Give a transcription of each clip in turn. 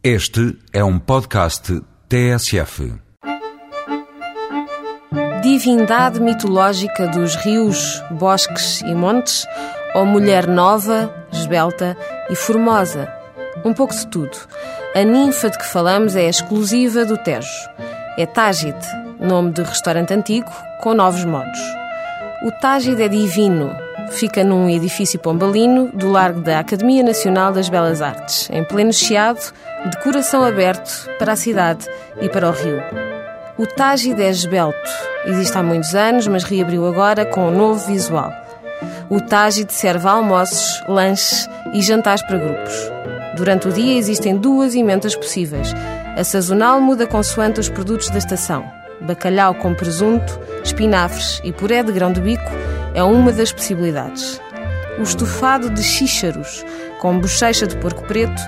Este é um podcast TSF. Divindade mitológica dos rios, bosques e montes, ou mulher nova, esbelta e formosa? Um pouco de tudo. A ninfa de que falamos é exclusiva do Tejo. É Tágide, nome de restaurante antigo, com novos modos. O Tágide é divino. Fica num edifício pombalino do largo da Academia Nacional das Belas Artes, em pleno chiado, de coração aberto para a cidade e para o rio. O Tágide é esbelto. Existe há muitos anos, mas reabriu agora com um novo visual. O Tágide serve almoços, lanches e jantares para grupos. Durante o dia existem duas emendas possíveis. A sazonal muda consoante os produtos da estação. Bacalhau com presunto, espinafres e puré de grão de bico é uma das possibilidades. O estofado de xícharos, com bochecha de porco preto,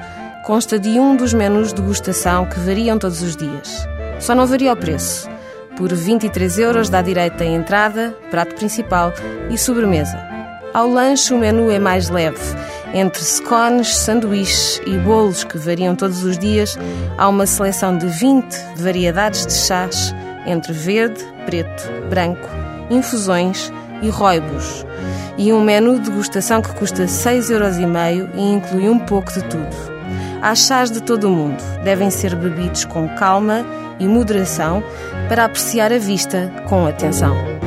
consta de um dos menus de degustação que variam todos os dias. Só não varia o preço. Por 23 euros dá direito à entrada, prato principal e sobremesa. Ao lanche o menu é mais leve. Entre scones, sanduíches e bolos que variam todos os dias, há uma seleção de 20 variedades de chás, entre verde, preto, branco, infusões e roibos. E um menu de degustação que custa 6,5 euros e inclui um pouco de tudo. Há chás de todo o mundo. Devem ser bebidos com calma e moderação para apreciar a vista com atenção.